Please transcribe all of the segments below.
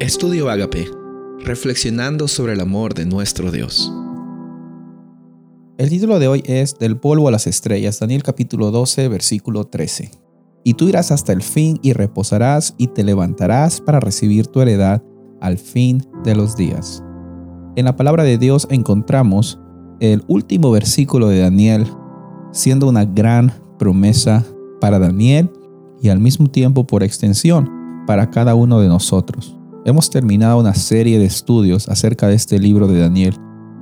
Estudio Agape, reflexionando sobre el amor de nuestro Dios. El título de hoy es Del polvo a las estrellas, Daniel capítulo 12, versículo 13. Y tú irás hasta el fin y reposarás y te levantarás para recibir tu heredad al fin de los días. En la palabra de Dios encontramos el último versículo de Daniel siendo una gran promesa para Daniel y al mismo tiempo por extensión para cada uno de nosotros. Hemos terminado una serie de estudios acerca de este libro de Daniel.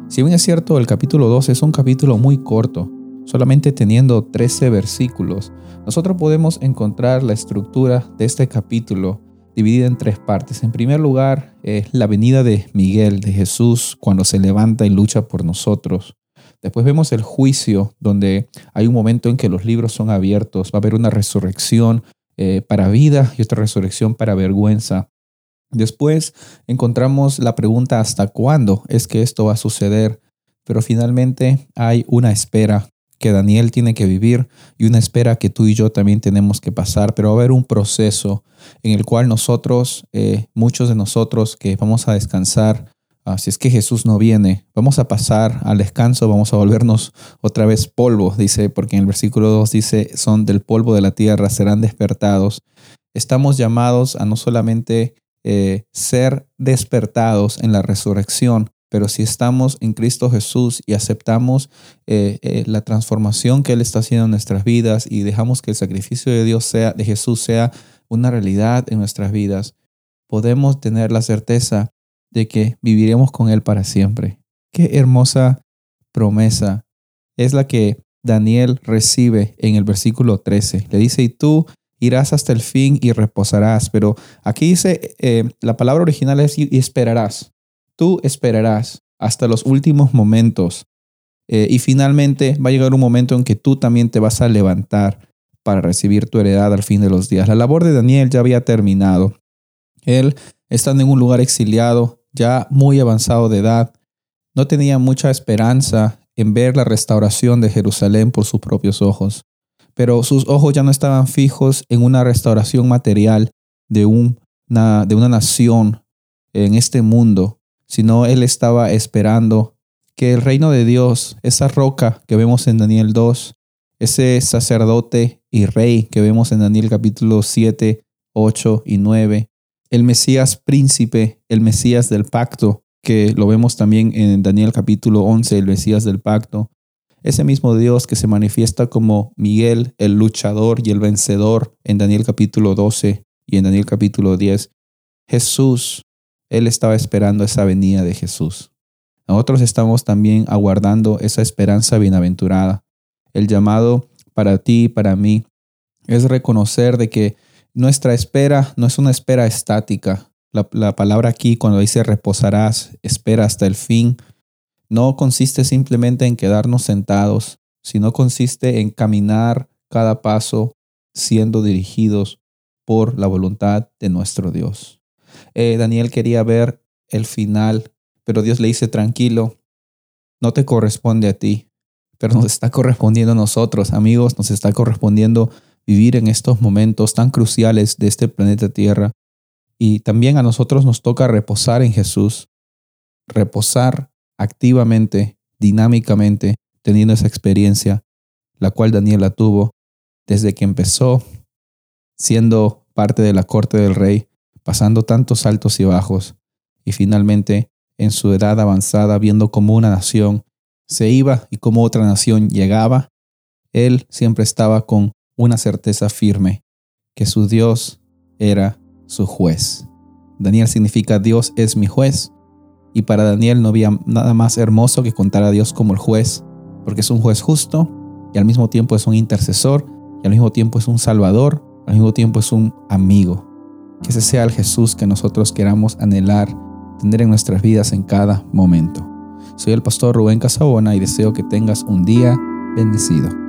Si bien es cierto, el capítulo 12 es un capítulo muy corto, solamente teniendo 13 versículos, nosotros podemos encontrar la estructura de este capítulo dividida en tres partes. En primer lugar, la venida de Miguel, de Jesús, cuando se levanta y lucha por nosotros. Después vemos el juicio, donde hay un momento en que los libros son abiertos, va a haber una resurrección eh, para vida y otra resurrección para vergüenza. Después encontramos la pregunta hasta cuándo es que esto va a suceder, pero finalmente hay una espera que Daniel tiene que vivir y una espera que tú y yo también tenemos que pasar, pero va a haber un proceso en el cual nosotros, eh, muchos de nosotros que vamos a descansar, ah, si es que Jesús no viene, vamos a pasar al descanso, vamos a volvernos otra vez polvo, dice, porque en el versículo 2 dice, son del polvo de la tierra, serán despertados. Estamos llamados a no solamente eh, ser despertados en la resurrección. Pero si estamos en Cristo Jesús y aceptamos eh, eh, la transformación que Él está haciendo en nuestras vidas y dejamos que el sacrificio de Dios sea, de Jesús sea una realidad en nuestras vidas, podemos tener la certeza de que viviremos con Él para siempre. Qué hermosa promesa es la que Daniel recibe en el versículo 13. Le dice, y tú irás hasta el fin y reposarás. Pero aquí dice, eh, la palabra original es y esperarás. Tú esperarás hasta los últimos momentos. Eh, y finalmente va a llegar un momento en que tú también te vas a levantar para recibir tu heredad al fin de los días. La labor de Daniel ya había terminado. Él, estando en un lugar exiliado, ya muy avanzado de edad, no tenía mucha esperanza en ver la restauración de Jerusalén por sus propios ojos pero sus ojos ya no estaban fijos en una restauración material de, una, de una nación en este mundo, sino él estaba esperando que el reino de Dios, esa roca que vemos en Daniel 2, ese sacerdote y rey que vemos en Daniel capítulo 7, 8 y 9, el Mesías príncipe, el Mesías del pacto, que lo vemos también en Daniel capítulo 11, el Mesías del pacto, ese mismo Dios que se manifiesta como Miguel, el luchador y el vencedor en Daniel capítulo 12 y en Daniel capítulo 10, Jesús, Él estaba esperando esa venida de Jesús. Nosotros estamos también aguardando esa esperanza bienaventurada. El llamado para ti y para mí es reconocer de que nuestra espera no es una espera estática. La, la palabra aquí cuando dice reposarás, espera hasta el fin, no consiste simplemente en quedarnos sentados, sino consiste en caminar cada paso siendo dirigidos por la voluntad de nuestro Dios. Eh, Daniel quería ver el final, pero Dios le dice, tranquilo, no te corresponde a ti, pero nos está correspondiendo a nosotros, amigos, nos está correspondiendo vivir en estos momentos tan cruciales de este planeta Tierra. Y también a nosotros nos toca reposar en Jesús, reposar activamente, dinámicamente, teniendo esa experiencia, la cual Daniela tuvo desde que empezó siendo parte de la corte del rey, pasando tantos altos y bajos, y finalmente en su edad avanzada, viendo cómo una nación se iba y cómo otra nación llegaba, él siempre estaba con una certeza firme, que su Dios era su juez. Daniel significa Dios es mi juez y para Daniel no había nada más hermoso que contar a Dios como el juez, porque es un juez justo y al mismo tiempo es un intercesor y al mismo tiempo es un salvador, al mismo tiempo es un amigo. Que ese sea el Jesús que nosotros queramos anhelar, tener en nuestras vidas en cada momento. Soy el pastor Rubén Casabona y deseo que tengas un día bendecido.